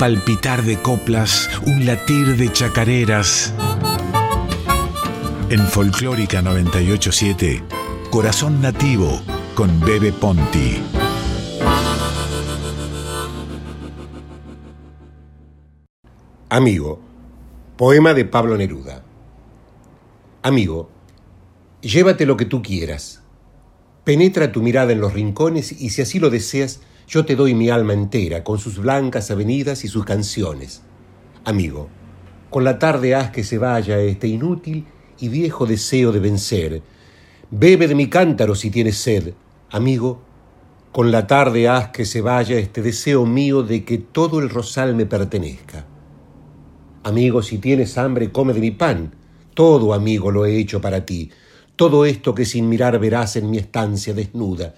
palpitar de coplas, un latir de chacareras. En Folclórica 987, Corazón Nativo con Bebe Ponti. Amigo, poema de Pablo Neruda. Amigo, llévate lo que tú quieras. Penetra tu mirada en los rincones y si así lo deseas, yo te doy mi alma entera, con sus blancas avenidas y sus canciones. Amigo, con la tarde haz que se vaya este inútil y viejo deseo de vencer. Bebe de mi cántaro si tienes sed. Amigo, con la tarde haz que se vaya este deseo mío de que todo el rosal me pertenezca. Amigo, si tienes hambre, come de mi pan. Todo, amigo, lo he hecho para ti. Todo esto que sin mirar verás en mi estancia desnuda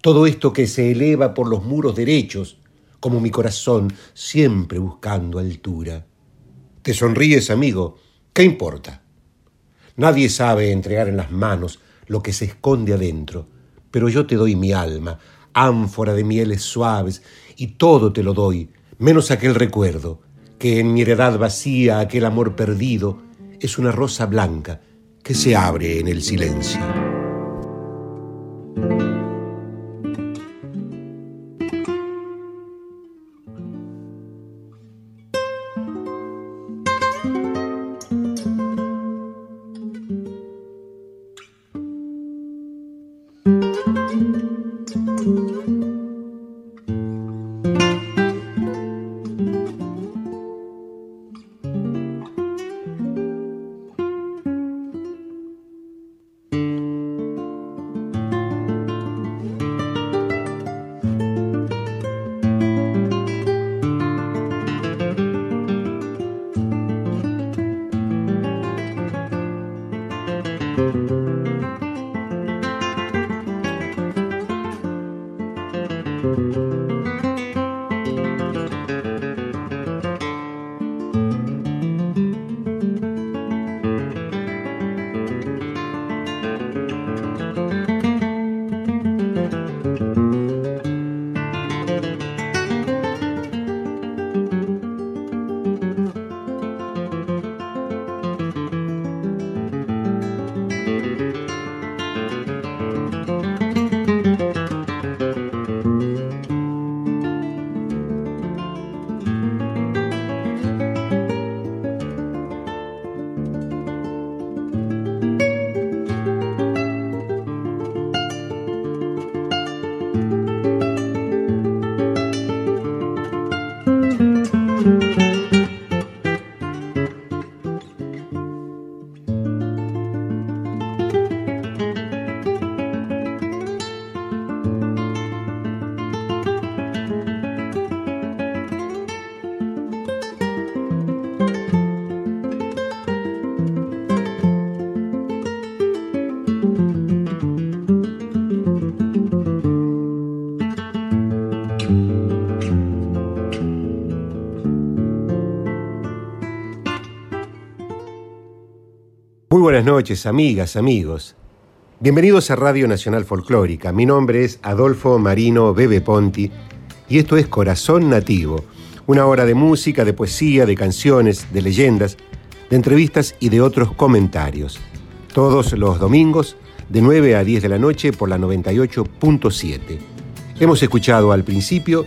todo esto que se eleva por los muros derechos, como mi corazón, siempre buscando altura. Te sonríes, amigo, ¿qué importa? Nadie sabe entregar en las manos lo que se esconde adentro, pero yo te doy mi alma, ánfora de mieles suaves, y todo te lo doy, menos aquel recuerdo, que en mi heredad vacía, aquel amor perdido, es una rosa blanca que se abre en el silencio. Buenas noches, amigas, amigos. Bienvenidos a Radio Nacional Folclórica. Mi nombre es Adolfo Marino Bebe Ponti y esto es Corazón Nativo, una hora de música, de poesía, de canciones, de leyendas, de entrevistas y de otros comentarios. Todos los domingos de 9 a 10 de la noche por la 98.7. Hemos escuchado al principio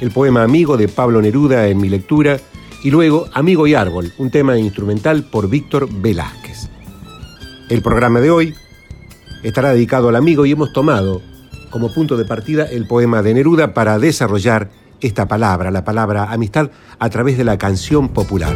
el poema Amigo de Pablo Neruda en mi lectura y luego Amigo y Árbol, un tema instrumental por Víctor Velázquez. El programa de hoy estará dedicado al amigo y hemos tomado como punto de partida el poema de Neruda para desarrollar esta palabra, la palabra amistad, a través de la canción popular.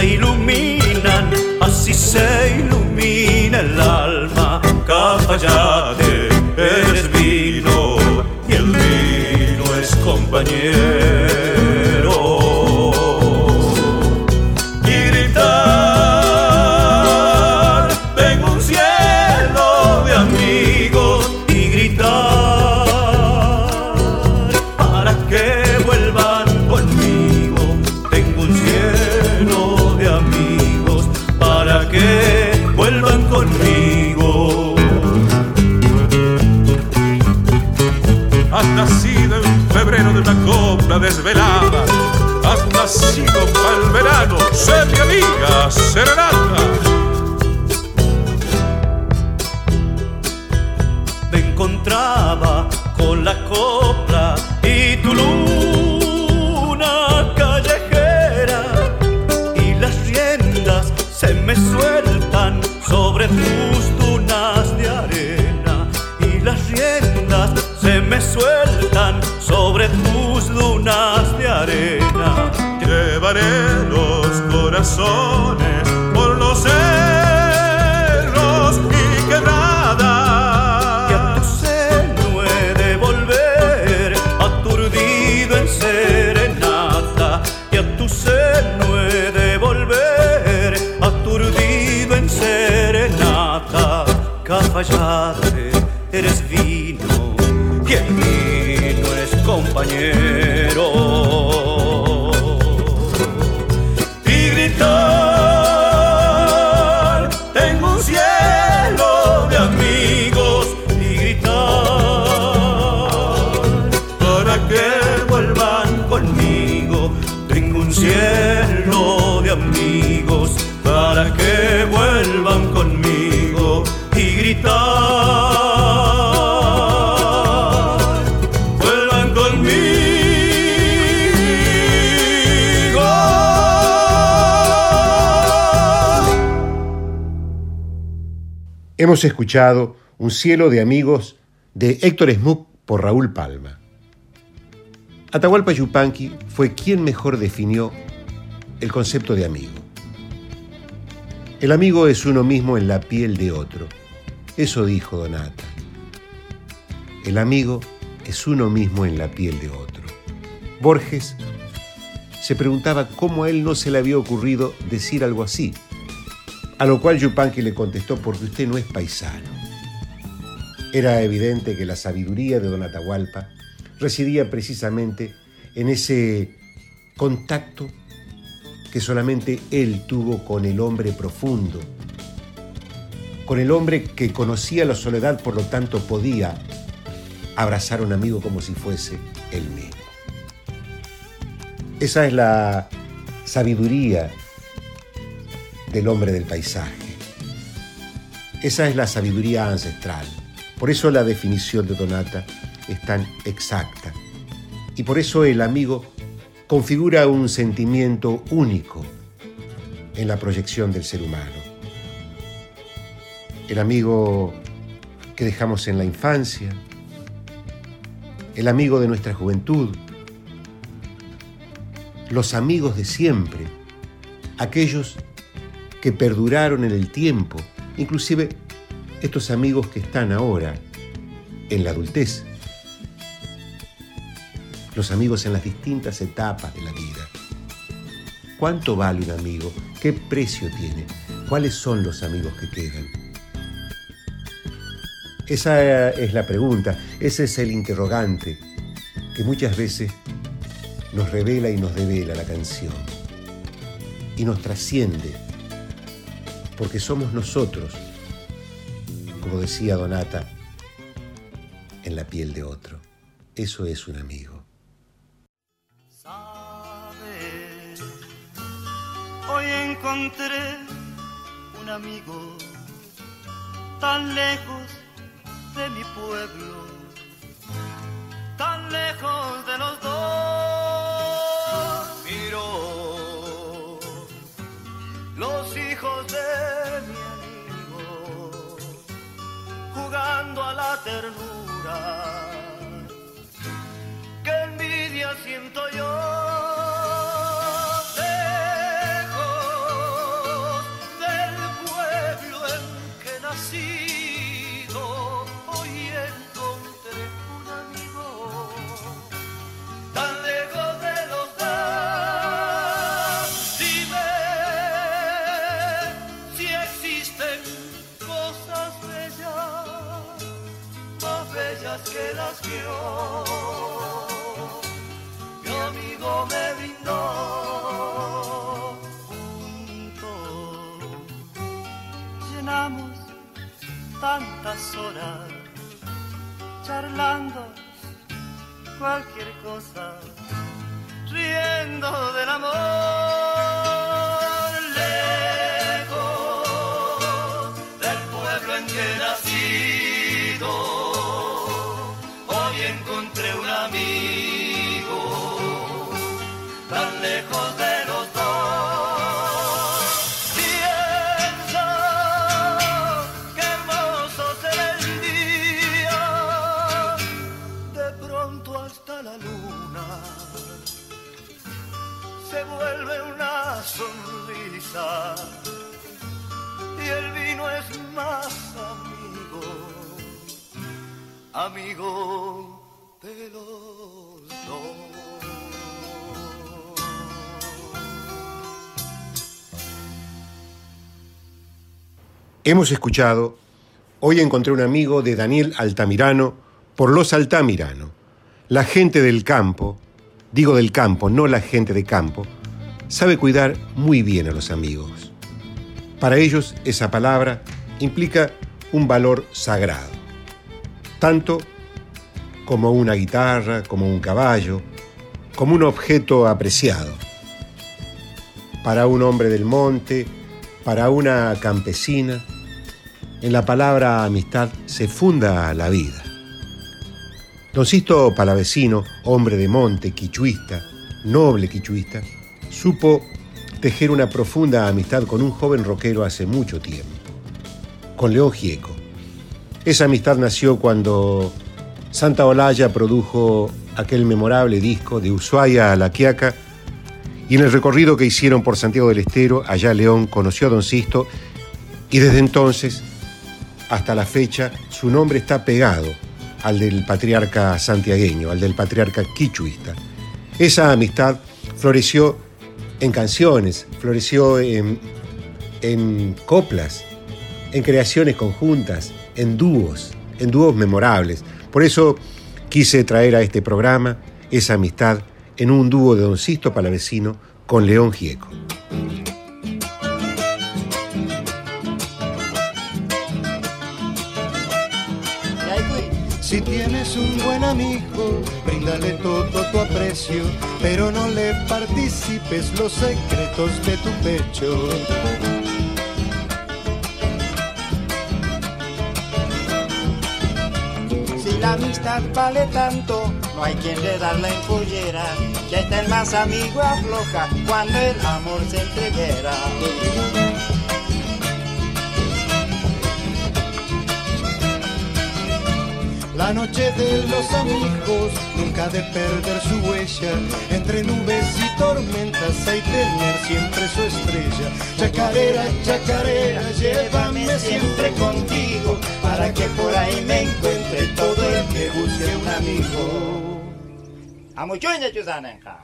Se iluminan, así se ilumina el alma. Cafayate, por los cerros y quebradas. Y a tu seno he de volver, aturdido en serenata. Y a tu seno he de volver, aturdido en serenata. Cafayate, Hemos escuchado Un cielo de amigos de Héctor Smook por Raúl Palma. Atahualpa Yupanqui fue quien mejor definió el concepto de amigo. El amigo es uno mismo en la piel de otro. Eso dijo Donata. El amigo es uno mismo en la piel de otro. Borges se preguntaba cómo a él no se le había ocurrido decir algo así, a lo cual Yupanqui le contestó porque usted no es paisano. Era evidente que la sabiduría de Don Atahualpa residía precisamente en ese contacto que solamente él tuvo con el hombre profundo, con el hombre que conocía la soledad, por lo tanto podía abrazar a un amigo como si fuese él mismo. Esa es la sabiduría del hombre del paisaje. Esa es la sabiduría ancestral. Por eso la definición de Donata es tan exacta. Y por eso el amigo configura un sentimiento único en la proyección del ser humano. El amigo que dejamos en la infancia, el amigo de nuestra juventud, los amigos de siempre, aquellos que perduraron en el tiempo, inclusive estos amigos que están ahora en la adultez, los amigos en las distintas etapas de la vida. ¿Cuánto vale un amigo? ¿Qué precio tiene? ¿Cuáles son los amigos que quedan? Esa es la pregunta, ese es el interrogante que muchas veces nos revela y nos devela la canción y nos trasciende, porque somos nosotros, como decía Donata, en la piel de otro. Eso es un amigo. Sabes, hoy encontré un amigo tan lejos de mi pueblo, tan lejos de los dos. jugando a la ternura. Qué envidia siento yo horas charlando cualquier cosa, riendo del amor. Lejos del pueblo en que nacido, hoy encontré un amigo de los dos. Hemos escuchado Hoy encontré un amigo de Daniel Altamirano por Los Altamirano. La gente del campo, digo del campo, no la gente de campo, sabe cuidar muy bien a los amigos. Para ellos esa palabra implica un valor sagrado, tanto como una guitarra, como un caballo, como un objeto apreciado. Para un hombre del monte, para una campesina, en la palabra amistad se funda la vida. Don Sisto Palavecino, hombre de monte, quichuista, noble quichuista, supo tejer una profunda amistad con un joven rockero hace mucho tiempo, con León Gieco. Esa amistad nació cuando Santa Olaya produjo aquel memorable disco de Ushuaia a La Quiaca y en el recorrido que hicieron por Santiago del Estero, allá León conoció a Don Sisto y desde entonces hasta la fecha su nombre está pegado al del patriarca santiagueño, al del patriarca quichuista. Esa amistad floreció en canciones, floreció en, en coplas, en creaciones conjuntas, en dúos, en dúos memorables. Por eso quise traer a este programa esa amistad en un dúo de Don Sisto Palavecino con León Gieco. Si tienes un buen amigo, bríndale todo tu aprecio, pero no le participes los secretos de tu pecho. La amistad vale tanto, no hay quien le da la empollera, que hasta el más amigo afloja cuando el amor se entreguera. La noche de los amigos nunca de perder su huella. Entre nubes y tormentas hay tener siempre su estrella. Chacarera, chacarera, llévame siempre contigo para que por ahí me encuentre todo el que busque un amigo. Amuchuña Chuzanenja.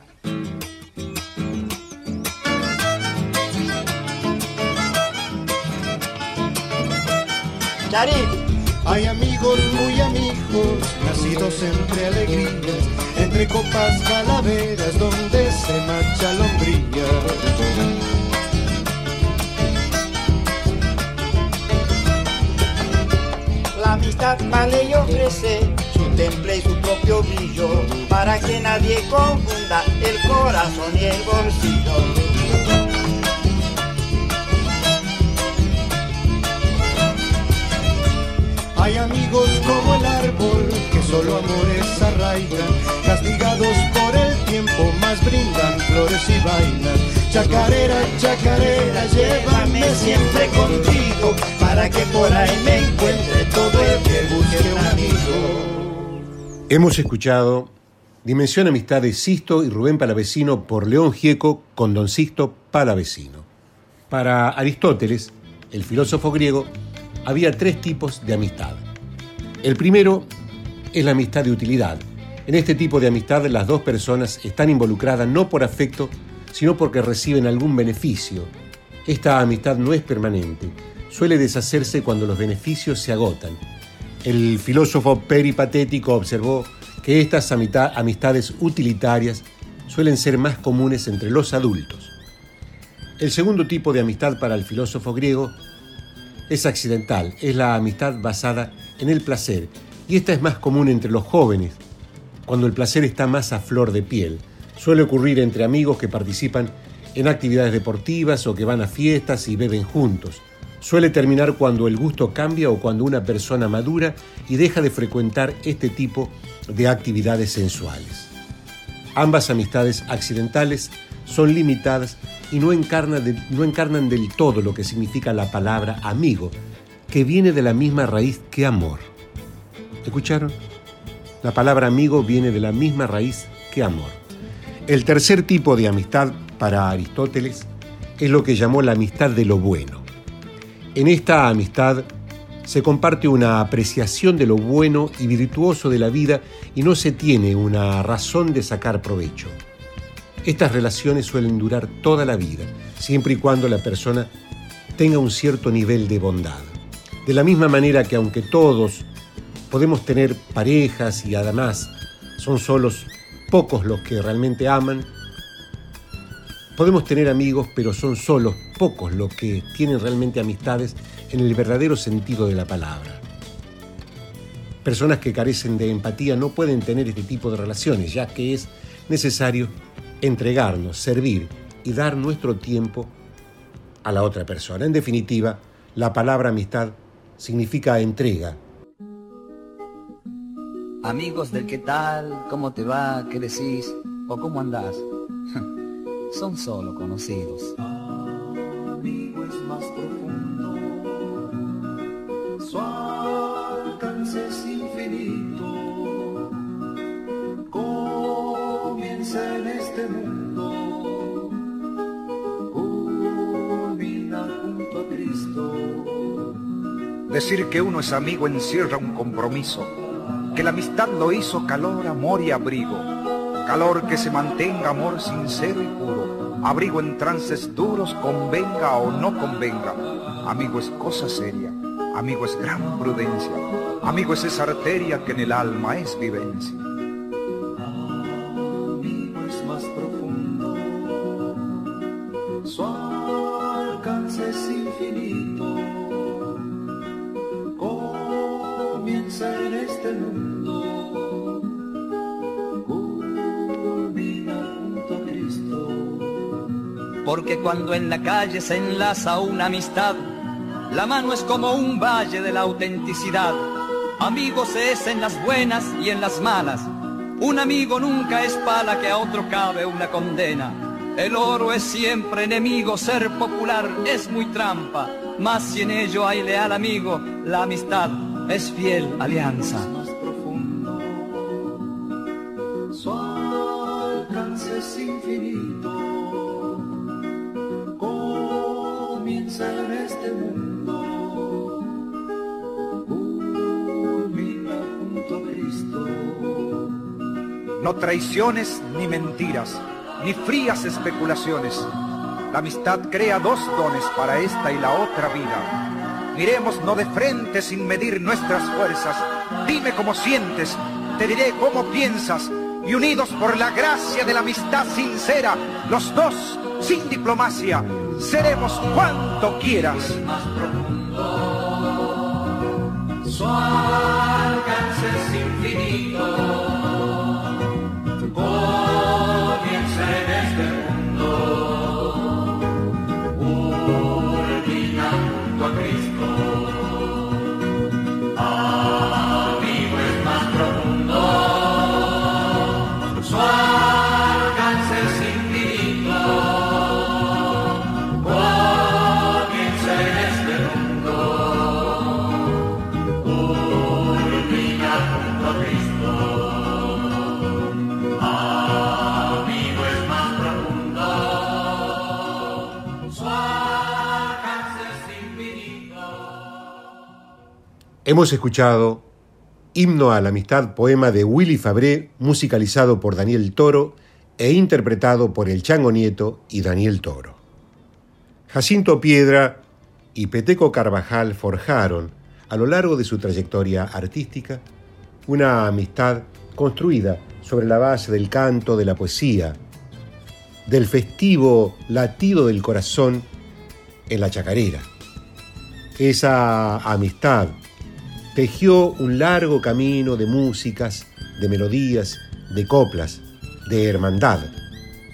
Charit. Hay amigos muy amigos, nacidos entre alegrías, entre copas calaveras donde se marcha lombría. Amistad vale y ofrece su temple y su propio brillo para que nadie confunda el corazón y el bolsillo. Hay amigos como el árbol que solo amores arraigan, castigados por el tiempo, más brindan flores y vainas. Chacarera, chacarera, llévame siempre contigo para que por ahí me encuentre todo Hemos escuchado Dimensión Amistad de Sisto y Rubén Palavecino por León Gieco con Don Sisto Palavecino. Para Aristóteles, el filósofo griego, había tres tipos de amistad. El primero es la amistad de utilidad. En este tipo de amistad las dos personas están involucradas no por afecto, sino porque reciben algún beneficio. Esta amistad no es permanente, suele deshacerse cuando los beneficios se agotan. El filósofo peripatético observó que estas amistades utilitarias suelen ser más comunes entre los adultos. El segundo tipo de amistad para el filósofo griego es accidental, es la amistad basada en el placer, y esta es más común entre los jóvenes, cuando el placer está más a flor de piel. Suele ocurrir entre amigos que participan en actividades deportivas o que van a fiestas y beben juntos. Suele terminar cuando el gusto cambia o cuando una persona madura y deja de frecuentar este tipo de actividades sensuales. Ambas amistades accidentales son limitadas y no encarnan, del todo lo que significa la palabra amigo, que viene de la misma raíz que amor. ¿Escucharon? La palabra amigo viene de la misma raíz que amor. El tercer tipo de amistad para Aristóteles es lo que llamó la amistad de lo bueno. En esta amistad se comparte una apreciación de lo bueno y virtuoso de la vida y no se tiene una razón de sacar provecho. Estas relaciones suelen durar toda la vida, siempre y cuando la persona tenga un cierto nivel de bondad. De la misma manera que aunque todos podemos tener parejas y además son solos pocos los que realmente aman, podemos tener amigos, pero son solos pocos los que tienen realmente amistades en el verdadero sentido de la palabra. Personas que carecen de empatía no pueden tener este tipo de relaciones, ya que es necesario entregarnos, servir y dar nuestro tiempo a la otra persona. En definitiva, la palabra amistad significa entrega. Amigos del qué tal, cómo te va, qué decís o cómo andás, son solo conocidos. Amigo es más profundo, su alcance es infinito. Comienza en este mundo, culmina junto a Cristo. Decir que uno es amigo encierra un compromiso, que la amistad lo hizo calor, amor y abrigo. Calor que se mantenga, amor sincero y puro. Abrigo en trances duros, convenga o no convenga. Amigo es cosa seria, amigo es gran prudencia. Amigo es esa arteria que en el alma es vivencia. Cuando en la calle se enlaza una amistad, la mano es como un valle de la autenticidad. Amigos es en las buenas y en las malas. Un amigo nunca es pala que a otro cabe una condena. El oro es siempre enemigo, ser popular es muy trampa. Más si en ello hay leal amigo, la amistad es fiel alianza. su alcance es infinito. No traiciones ni mentiras, ni frías especulaciones. La amistad crea dos dones para esta y la otra vida. Miremos no de frente sin medir nuestras fuerzas. Dime cómo sientes, te diré cómo piensas. Y unidos por la gracia de la amistad sincera, los dos, sin diplomacia, seremos cuanto quieras. su alcance es. Hemos escuchado Himno a la Amistad, poema de Willy Fabré, musicalizado por Daniel Toro e interpretado por el Chango Nieto y Daniel Toro. Jacinto Piedra y Peteco Carvajal forjaron, a lo largo de su trayectoria artística, una amistad construida sobre la base del canto, de la poesía, del festivo latido del corazón en la chacarera. Esa amistad tejió un largo camino de músicas, de melodías, de coplas, de hermandad.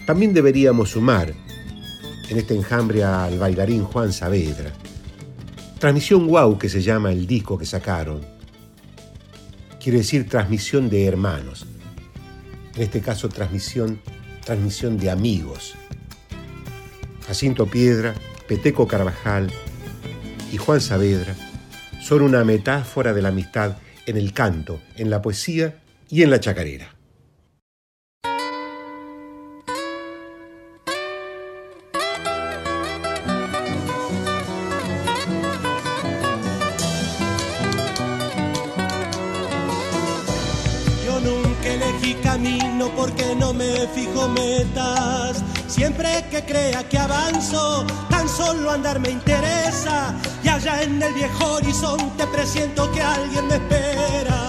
También deberíamos sumar en este enjambre al bailarín Juan Saavedra. Transmisión Wow que se llama el disco que sacaron. Quiere decir transmisión de hermanos. En este caso transmisión, transmisión de amigos. Jacinto Piedra, Peteco Carvajal y Juan Saavedra son una metáfora de la amistad en el canto, en la poesía y en la chacarera. Yo nunca elegí camino porque no me fijo metas. Siempre que crea que avanzo, tan solo andar me interesa. En el viejo horizonte presiento que alguien me espera.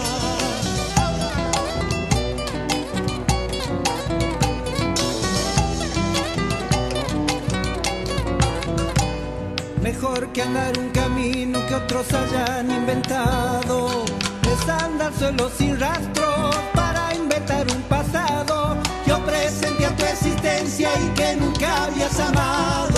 Mejor que andar un camino que otros hayan inventado. Es andar solo sin rastro para inventar un pasado que presente a tu existencia y que nunca habías amado.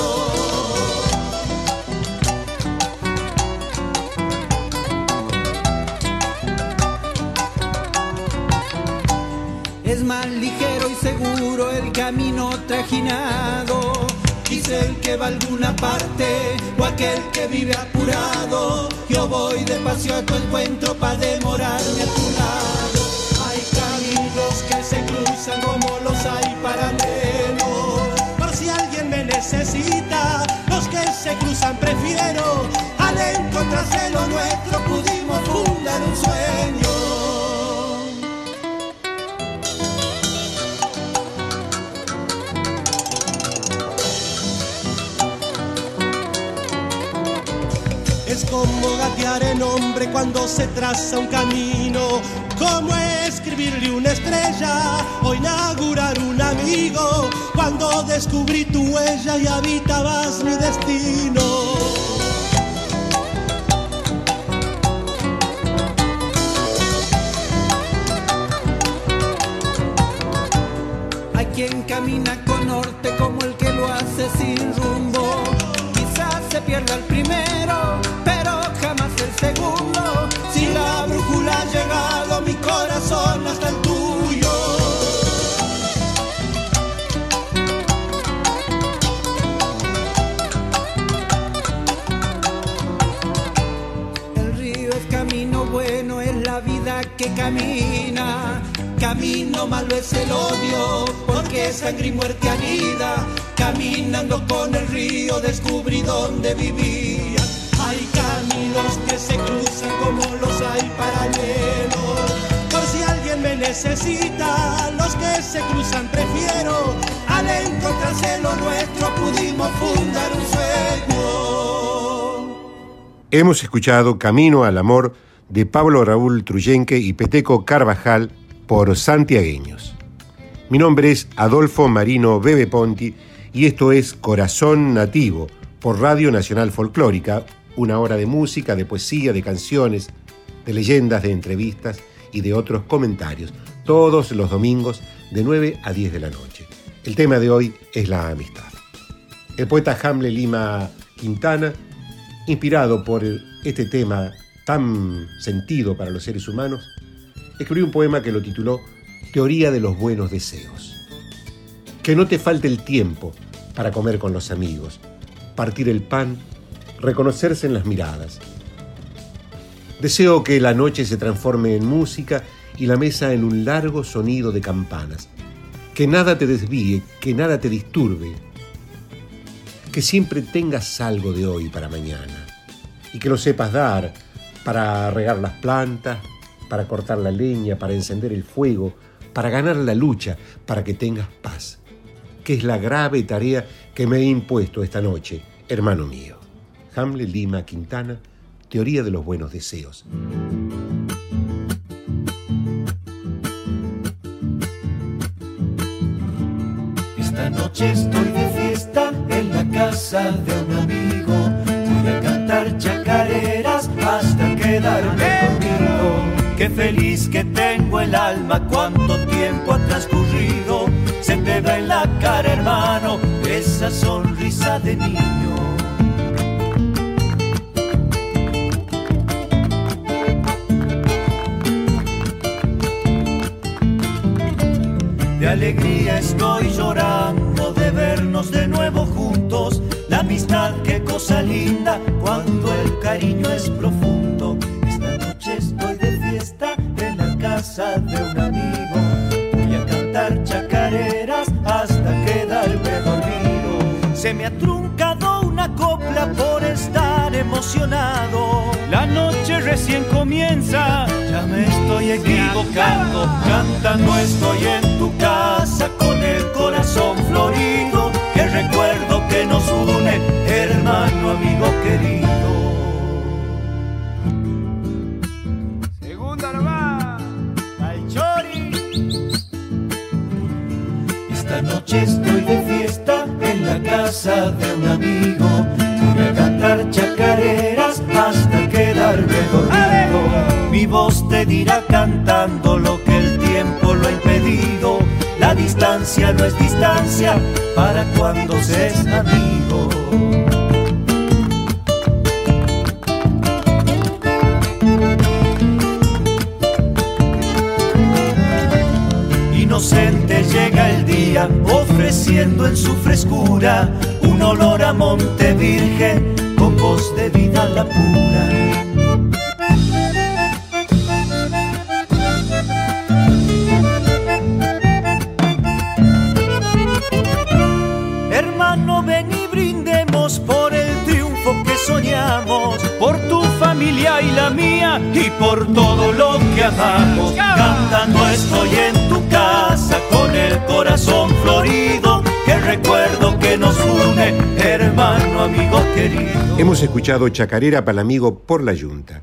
Es más ligero y seguro el camino trajinado. Dice el que va a alguna parte o aquel que vive apurado. Yo voy despacio a tu encuentro para demorarme a tu lado. Hay caminos que se cruzan como los hay paralelos. Por si alguien me necesita, los que se cruzan prefiero. Al encontrarse lo nuestro pudimos fundar un sueño. Es como gatear en hombre cuando se traza un camino, como escribirle una estrella o inaugurar un amigo, cuando descubrí tu huella y habitabas mi destino. Hay quien camina con norte como el que lo hace sin rumbo. Quizás se pierda el primero, que camina. Camino malo es el odio, porque sangre y muerte anida. Caminando con el río descubrí dónde vivía. Hay caminos que se cruzan como los hay paralelos. Por si alguien me necesita, los que se cruzan prefiero. Al encontrarse lo nuestro pudimos fundar un sueño. Hemos escuchado Camino al Amor de Pablo Raúl Truyenque y Peteco Carvajal por santiagueños. Mi nombre es Adolfo Marino Bebe Ponti y esto es Corazón Nativo por Radio Nacional Folclórica, una hora de música, de poesía, de canciones, de leyendas, de entrevistas y de otros comentarios, todos los domingos de 9 a 10 de la noche. El tema de hoy es la amistad. El poeta Hamle Lima Quintana, inspirado por este tema tan sentido para los seres humanos, escribió un poema que lo tituló Teoría de los buenos deseos. Que no te falte el tiempo para comer con los amigos, partir el pan, reconocerse en las miradas. Deseo que la noche se transforme en música y la mesa en un largo sonido de campanas. Que nada te desvíe, que nada te disturbe. Que siempre tengas algo de hoy para mañana. Y que lo sepas dar para regar las plantas, para cortar la leña, para encender el fuego, para ganar la lucha, para que tengas paz. Que es la grave tarea que me he impuesto esta noche, hermano mío. Hamle Lima Quintana, Teoría de los Buenos Deseos. Esta noche estoy de fiesta en la casa de un amigo. Voy a cantar chacareras hasta quedarme conmigo. feliz que tengo el alma, cuánto tiempo ha transcurrido. Se te ve en la cara, hermano, esa sonrisa de niño. De alegría estoy llorando de vernos de nuevo juntos. La amistad, qué cosa linda cuando el cariño es profundo. Casa de un amigo. Voy a cantar chacareras hasta quedarme dormido. Se me ha truncado una copla por estar emocionado. La noche recién comienza, ya me estoy equivocando. Cantando estoy en tu casa con el corazón florido. Que recuerdo que nos une, hermano, amigo querido. De un amigo. Voy a cantar chacareras hasta quedarme dormido. Mi voz te dirá cantando lo que el tiempo lo ha impedido. La distancia no es distancia para cuando se es amigo. Inocente llega ofreciendo en su frescura un olor a monte virgen con voz de vida la pura. Mía y por todo lo que amamos. Cantando estoy en tu casa con el corazón florido, que recuerdo que nos une, hermano, amigo querido. Hemos escuchado Chacarera para el amigo por la Yunta.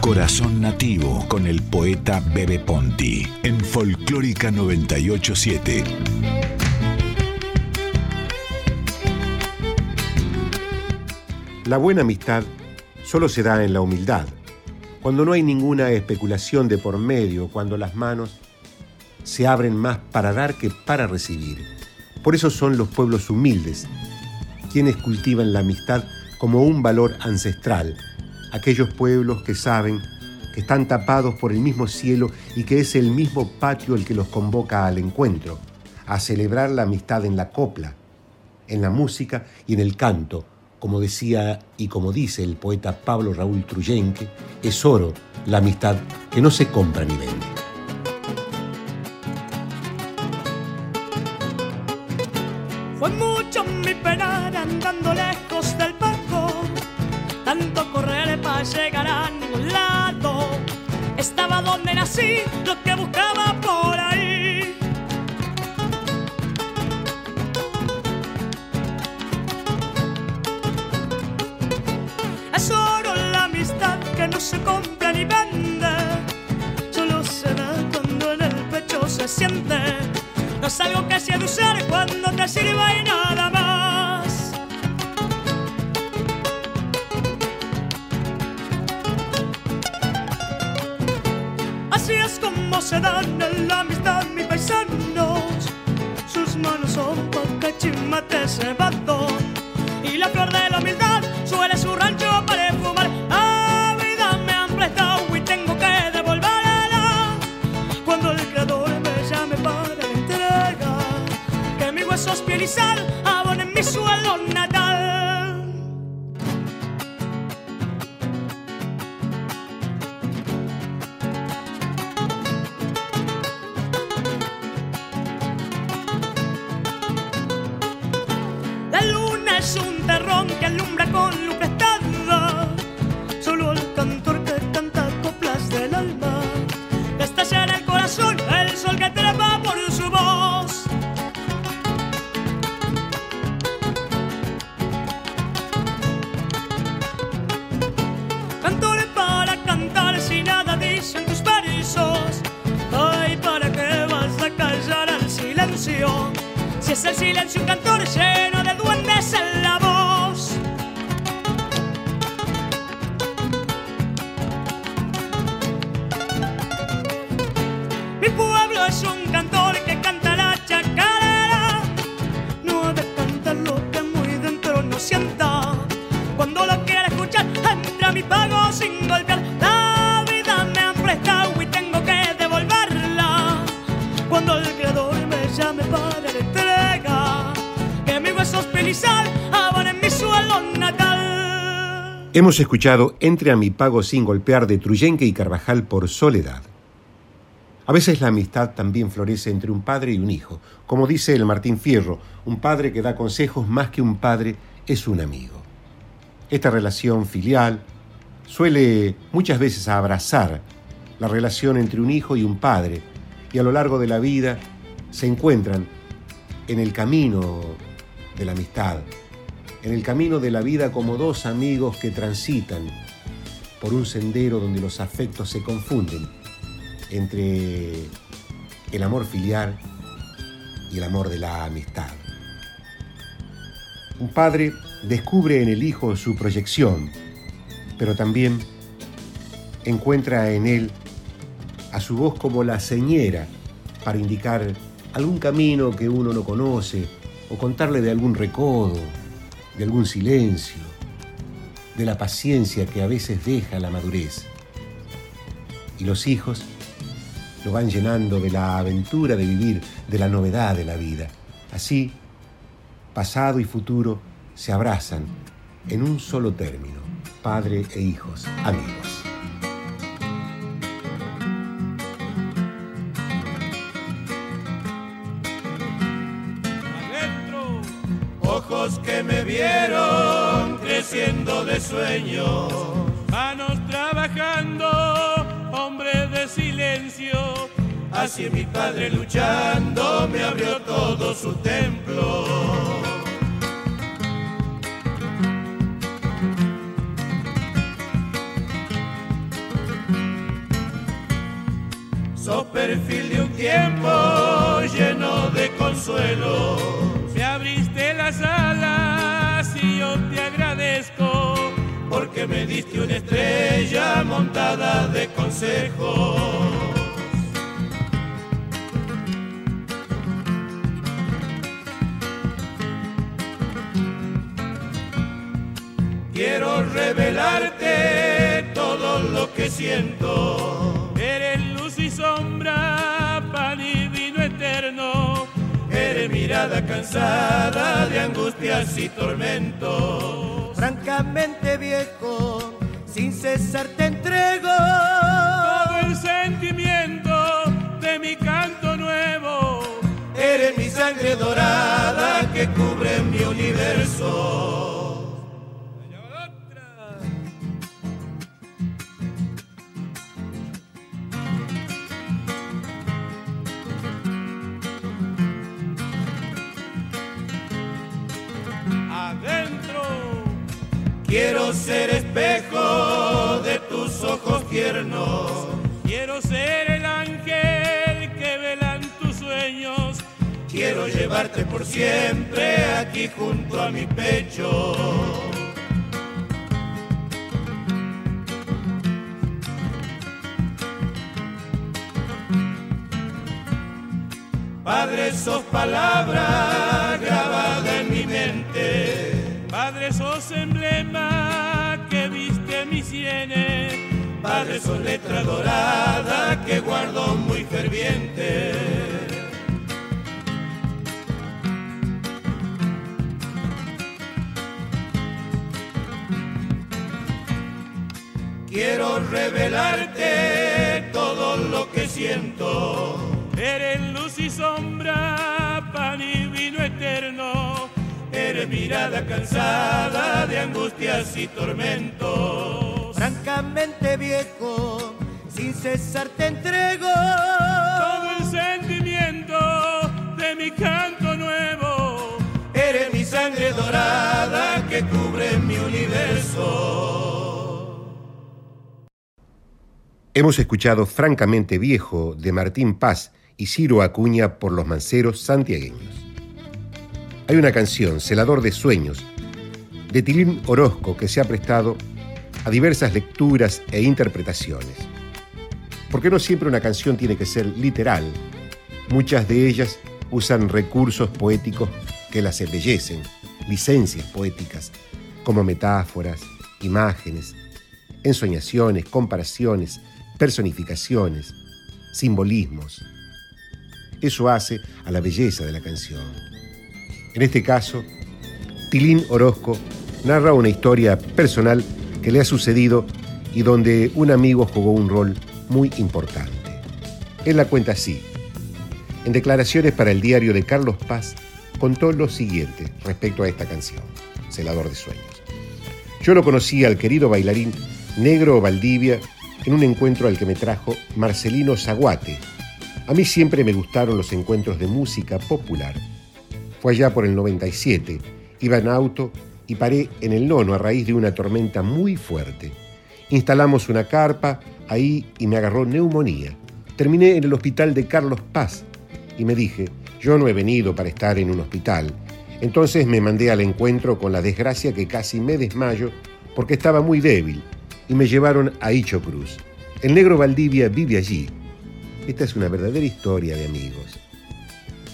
Corazón Nativo con el poeta Bebe Ponti en Folclórica 987. La buena amistad solo se da en la humildad, cuando no hay ninguna especulación de por medio, cuando las manos se abren más para dar que para recibir. Por eso son los pueblos humildes quienes cultivan la amistad como un valor ancestral, aquellos pueblos que saben que están tapados por el mismo cielo y que es el mismo patio el que los convoca al encuentro, a celebrar la amistad en la copla, en la música y en el canto, como decía y como dice el poeta Pablo Raúl Truyenque, es oro la amistad que no se compra ni vende. Fue mucho mi penar andando lejos del barco, tanto correr para llegar a ningún lado. Estaba donde nací, lo que buscaba por ahí. Es oro la amistad que no se compra ni vende, solo se da cuando en el pecho se siente. No es algo que se de usar cuando te sirva y nada más. Así es como se dan en la amistad mis paisanos. Sus manos son pocachimate cebado. Y la flor de la humildad Crisal. Hemos escuchado Entre a mi pago sin golpear de Truyenque y Carvajal por Soledad. A veces la amistad también florece entre un padre y un hijo. Como dice el Martín Fierro, un padre que da consejos más que un padre es un amigo. Esta relación filial suele muchas veces abrazar la relación entre un hijo y un padre y a lo largo de la vida se encuentran en el camino de la amistad, en el camino de la vida como dos amigos que transitan por un sendero donde los afectos se confunden entre el amor filial y el amor de la amistad. Un padre descubre en el hijo su proyección, pero también encuentra en él a su voz como la señera para indicar algún camino que uno no conoce o contarle de algún recodo, de algún silencio, de la paciencia que a veces deja la madurez. Y los hijos lo van llenando de la aventura de vivir, de la novedad de la vida. Así, pasado y futuro se abrazan en un solo término, padre e hijos, amigos. Vieron creciendo de sueños, manos trabajando, hombre de silencio. Así mi padre luchando me abrió todo su templo. Sos perfil de un tiempo lleno de consuelo. Me abriste las alas Me diste una estrella montada de consejos. Quiero revelarte todo lo que siento. Eres luz y sombra, pan y vino eterno. Eres mirada cansada de angustias y tormentos. Francamente viejo, sin cesar te entrego todo el sentimiento de mi canto nuevo. Eres mi sangre dorada que cubre mi universo. Quiero ser espejo de tus ojos tiernos. Quiero ser el ángel que velan tus sueños. Quiero llevarte por siempre aquí junto a mi pecho. Padre, sos palabra grabada en mi mente. Emblema que viste mis sienes. Padre, sos letra dorada que guardo muy ferviente. Quiero revelarte todo lo que siento. Eres luz y sombra, pan y. Eres mirada cansada de angustias y tormentos. Francamente viejo, sin cesar te entrego todo el sentimiento de mi canto nuevo. Eres mi sangre dorada que cubre mi universo. Hemos escuchado Francamente Viejo de Martín Paz y Ciro Acuña por los manceros santiagueños. Hay una canción, Celador de Sueños, de Tilín Orozco que se ha prestado a diversas lecturas e interpretaciones. Porque no siempre una canción tiene que ser literal. Muchas de ellas usan recursos poéticos que las embellecen, licencias poéticas, como metáforas, imágenes, ensoñaciones, comparaciones, personificaciones, simbolismos. Eso hace a la belleza de la canción. En este caso, Tilín Orozco narra una historia personal que le ha sucedido y donde un amigo jugó un rol muy importante. Él la cuenta así. En declaraciones para el diario de Carlos Paz, contó lo siguiente respecto a esta canción, Celador de Sueños. Yo lo conocí al querido bailarín Negro Valdivia en un encuentro al que me trajo Marcelino Zaguate. A mí siempre me gustaron los encuentros de música popular. Fue allá por el 97, iba en auto y paré en el nono a raíz de una tormenta muy fuerte. Instalamos una carpa ahí y me agarró neumonía. Terminé en el hospital de Carlos Paz y me dije, yo no he venido para estar en un hospital. Entonces me mandé al encuentro con la desgracia que casi me desmayo porque estaba muy débil y me llevaron a Hicho Cruz. El negro Valdivia vive allí. Esta es una verdadera historia de amigos.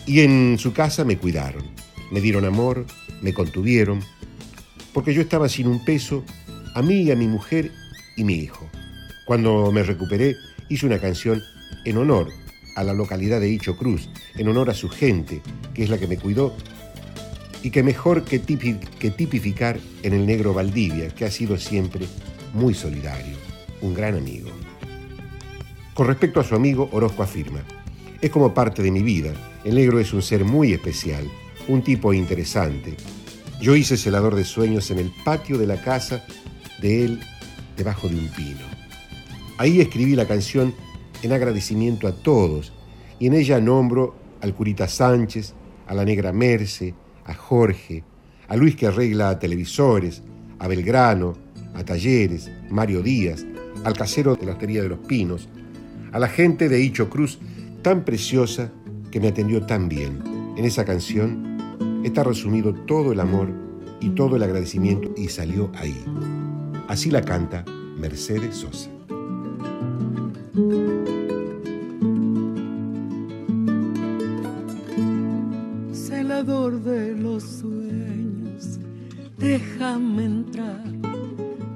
Y en su casa me cuidaron, me dieron amor, me contuvieron, porque yo estaba sin un peso, a mí y a mi mujer y mi hijo. Cuando me recuperé, hice una canción en honor a la localidad de Hicho Cruz, en honor a su gente, que es la que me cuidó, y que mejor que, que tipificar en el negro Valdivia, que ha sido siempre muy solidario, un gran amigo. Con respecto a su amigo, Orozco afirma, es como parte de mi vida, el negro es un ser muy especial, un tipo interesante. Yo hice celador de sueños en el patio de la casa de él, debajo de un pino. Ahí escribí la canción en agradecimiento a todos y en ella nombro al curita Sánchez, a la negra Merce, a Jorge, a Luis que arregla televisores, a Belgrano, a Talleres, Mario Díaz, al casero de la Hostería de los Pinos, a la gente de Hicho Cruz tan preciosa que me atendió tan bien. En esa canción está resumido todo el amor y todo el agradecimiento y salió ahí. Así la canta Mercedes Sosa. Celador de los sueños, déjame entrar.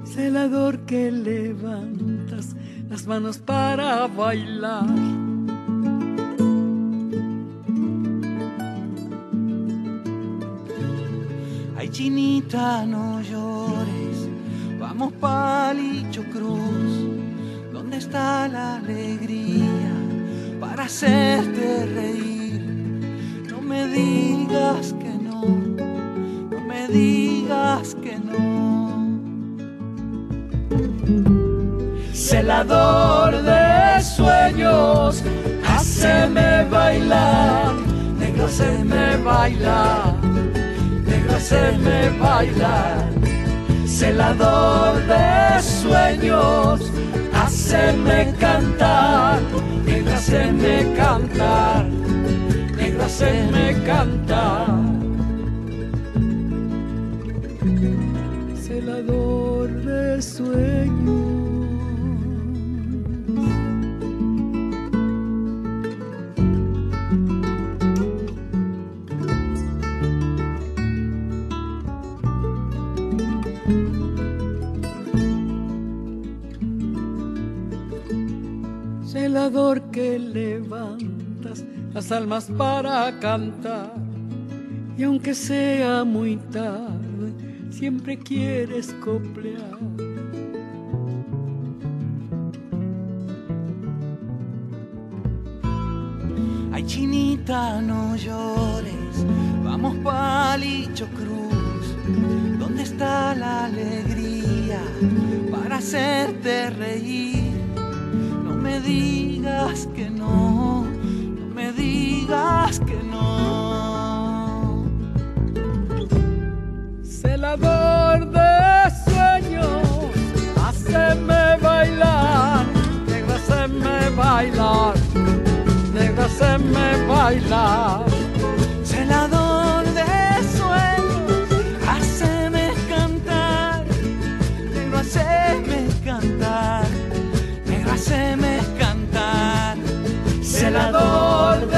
Celador que levantas las manos para bailar. No llores, vamos palicho cruz. ¿Dónde está la alegría para hacerte reír? No me digas que no, no me digas que no. Celador de sueños, haceme bailar, negro, haceme bailar, haceme bailar. Celador de sueños, haceme cantar, negro, haceme cantar, negro, haceme cantar. Las almas para cantar y aunque sea muy tarde siempre quieres coplear. Ay, chinita, no llores, vamos palicho cruz. ¿Dónde está la alegría para hacerte reír? No me digas que no, digas que no. Celador de sueños, haceme bailar, negro, haceme bailar, negro, haceme bailar. Celador de sueños, haceme cantar, negro, haceme cantar, negro, haceme cantar. Celador de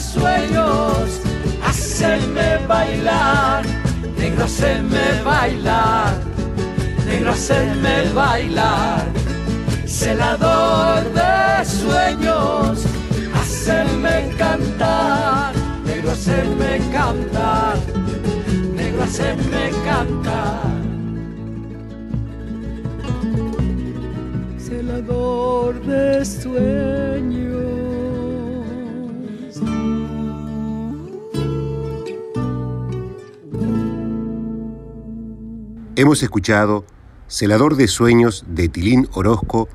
sueños, haceme bailar, negro haceme bailar, negro haceme bailar, celador de sueños, haceme cantar, negro haceme cantar, negro haceme cantar. Celador de sueños Hemos escuchado Celador de Sueños de Tilín Orozco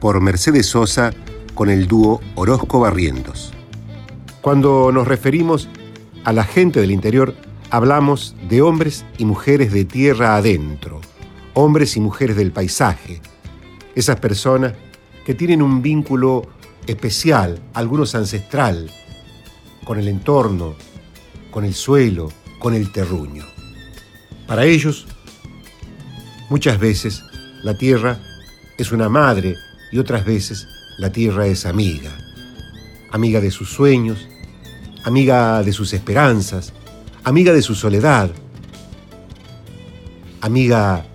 por Mercedes Sosa con el dúo Orozco Barrientos. Cuando nos referimos a la gente del interior, hablamos de hombres y mujeres de tierra adentro, hombres y mujeres del paisaje, esas personas que tienen un vínculo especial, algunos ancestral, con el entorno, con el suelo, con el terruño. Para ellos, muchas veces la tierra es una madre y otras veces la tierra es amiga, amiga de sus sueños, amiga de sus esperanzas, amiga de su soledad, amiga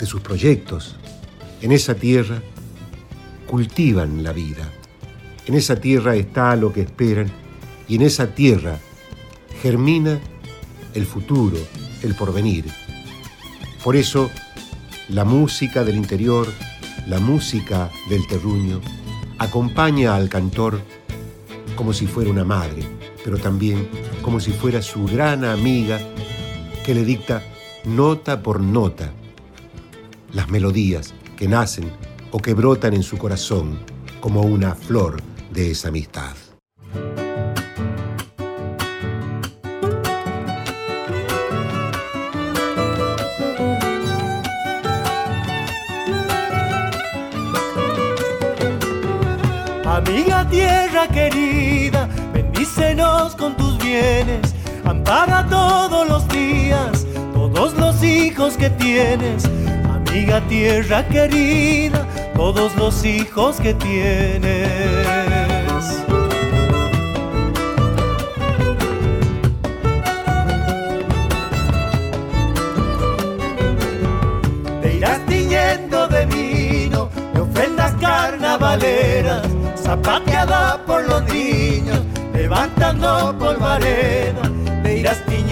de sus proyectos. En esa tierra cultivan la vida. En esa tierra está lo que esperan y en esa tierra germina el futuro, el porvenir. Por eso, la música del interior, la música del terruño, acompaña al cantor como si fuera una madre, pero también como si fuera su gran amiga que le dicta nota por nota las melodías que nacen o que brotan en su corazón como una flor de esa amistad. Ampara todos los días, todos los hijos que tienes. Amiga tierra querida, todos los hijos que tienes. Te irás tiñendo de vino, de ofrendas carnavaleras, zapateada por los niños, levantando polvareda.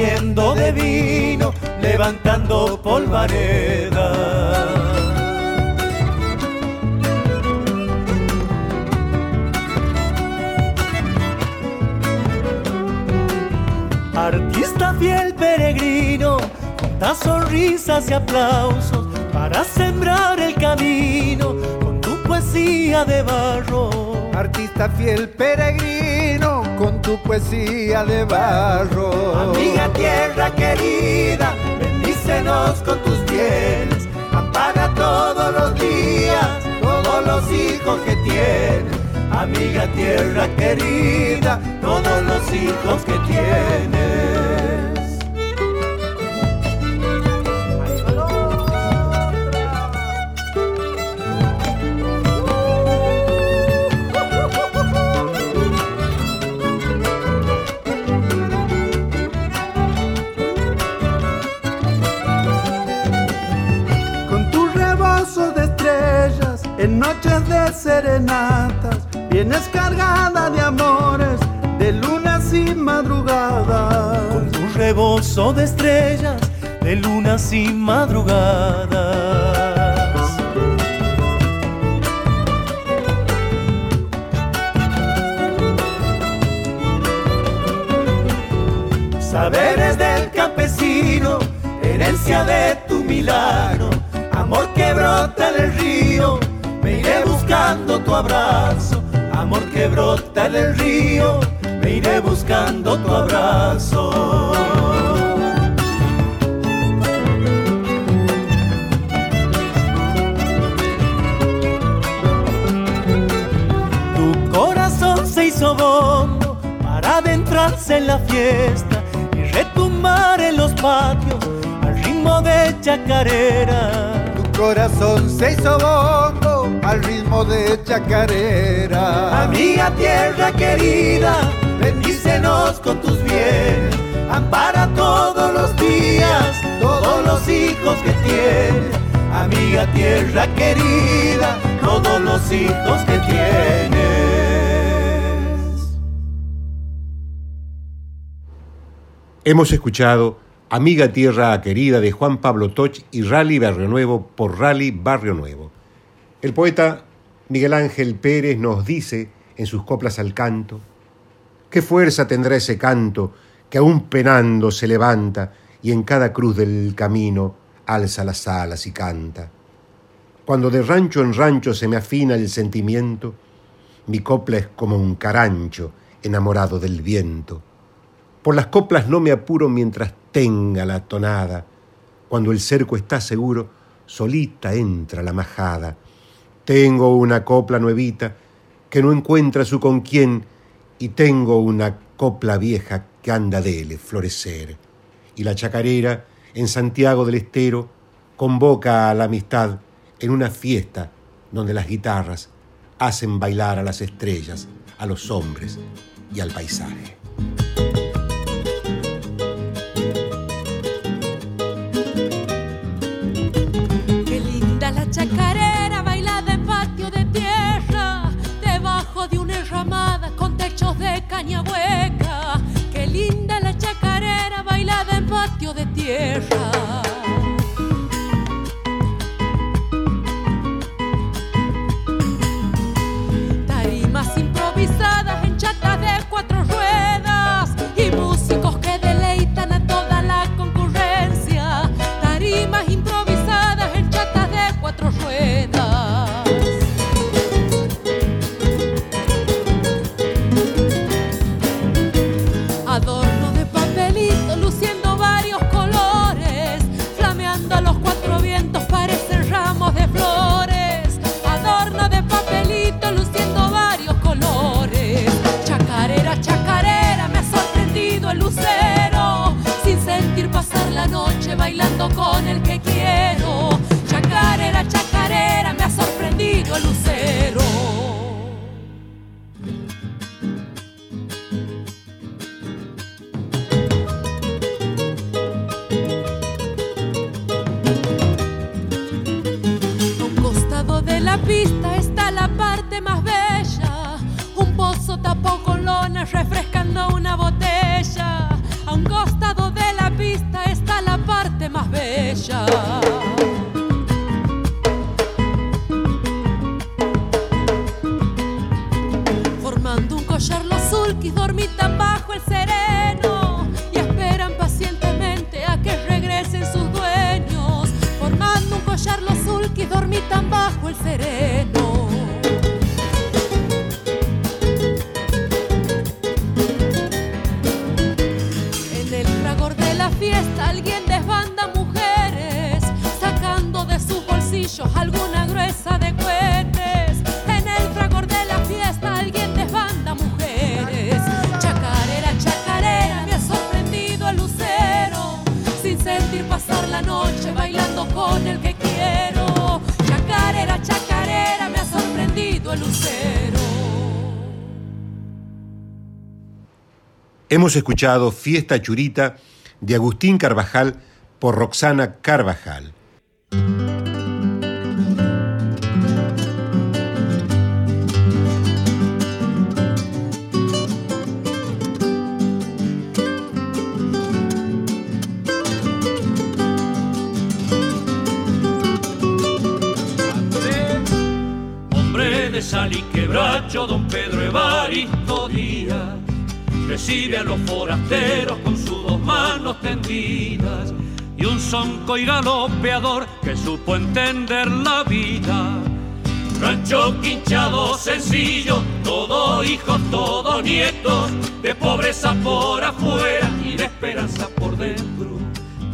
De vino, levantando polvareda. Artista fiel peregrino, junta sonrisas y aplausos para sembrar el camino con tu poesía de barro. Artista fiel peregrino tu poesía de barro. Amiga tierra querida, bendícenos con tus bienes, ampara todos los días, todos los hijos que tienes. Amiga tierra querida, todos los hijos que tienes. Serenatas, vienes cargada de amores, de lunas y madrugadas. Con tu rebozo de estrellas, de lunas y madrugadas. Saberes del campesino, herencia de tu milagro, amor que brota del río, buscando tu abrazo, amor que brota del río, me iré buscando tu abrazo. Tu corazón se hizo bombo para adentrarse en la fiesta y retumbar en los patios al ritmo de chacarera. Tu corazón se hizo bombo al ritmo de chacarera. Amiga tierra querida, bendícenos con tus bienes, ampara todos los días, todos los hijos que tienes. Amiga tierra querida, todos los hijos que tienes. Hemos escuchado Amiga Tierra Querida de Juan Pablo Toch y Rally Barrio Nuevo por Rally Barrio Nuevo. El poeta Miguel Ángel Pérez nos dice en sus coplas al canto, ¿qué fuerza tendrá ese canto que aún penando se levanta y en cada cruz del camino alza las alas y canta. Cuando de rancho en rancho se me afina el sentimiento, mi copla es como un carancho enamorado del viento. Por las coplas no me apuro mientras tenga la tonada. Cuando el cerco está seguro, solita entra la majada. Tengo una copla nuevita que no encuentra su con quién y tengo una copla vieja que anda dele florecer. Y la chacarera en Santiago del Estero convoca a la amistad en una fiesta donde las guitarras hacen bailar a las estrellas, a los hombres y al paisaje. Patio Hemos escuchado Fiesta Churita de Agustín Carvajal por Roxana Carvajal. Hombre de sal y quebracho, don Pedro Evaristo recibe a los forasteros con sus dos manos tendidas y un sonco y galopeador que supo entender la vida. Rancho quinchado sencillo, todo hijos, todo nietos, de pobreza por afuera y de esperanza por dentro.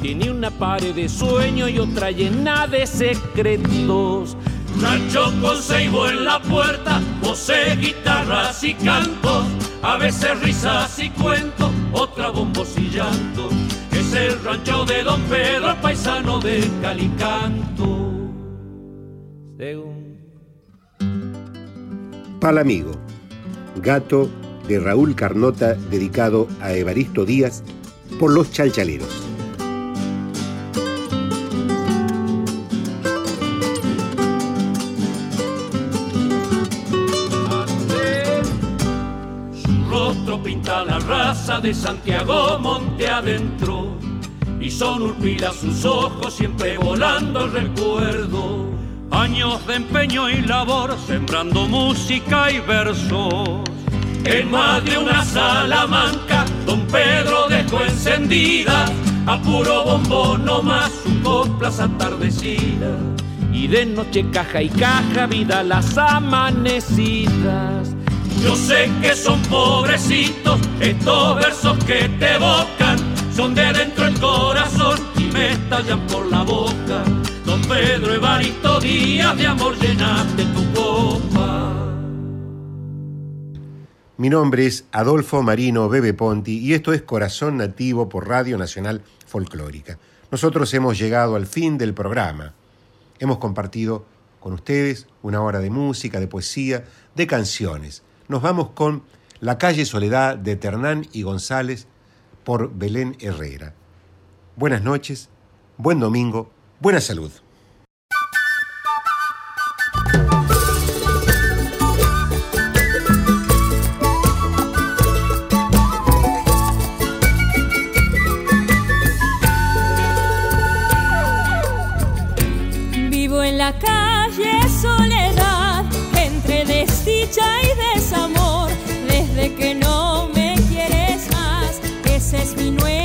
Tiene una pared de sueño y otra llena de secretos. Rancho con en la puerta, posee guitarras y cantos, a veces risas y cuentos, otra bombos y. Es el rancho de Don Pedro, el paisano de Calicanto. Según Palamigo, gato de Raúl Carnota dedicado a Evaristo Díaz por los chalchaleros. de Santiago monte adentro y son sus ojos siempre volando el recuerdo. Años de empeño y labor sembrando música y versos. En más de una Salamanca, don Pedro dejó encendida a puro bombo nomás su coplas atardecida. Y de noche caja y caja vida las amanecidas yo sé que son pobrecitos estos versos que te evocan, son de dentro el corazón y me estallan por la boca. Don Pedro Evaristo Díaz de amor llenaste tu copa. Mi nombre es Adolfo Marino Bebe Ponti y esto es Corazón Nativo por Radio Nacional Folclórica. Nosotros hemos llegado al fin del programa. Hemos compartido con ustedes una hora de música, de poesía, de canciones nos vamos con la calle Soledad de Ternán y González por Belén Herrera. Buenas noches, buen domingo, buena salud. es mi nuevo.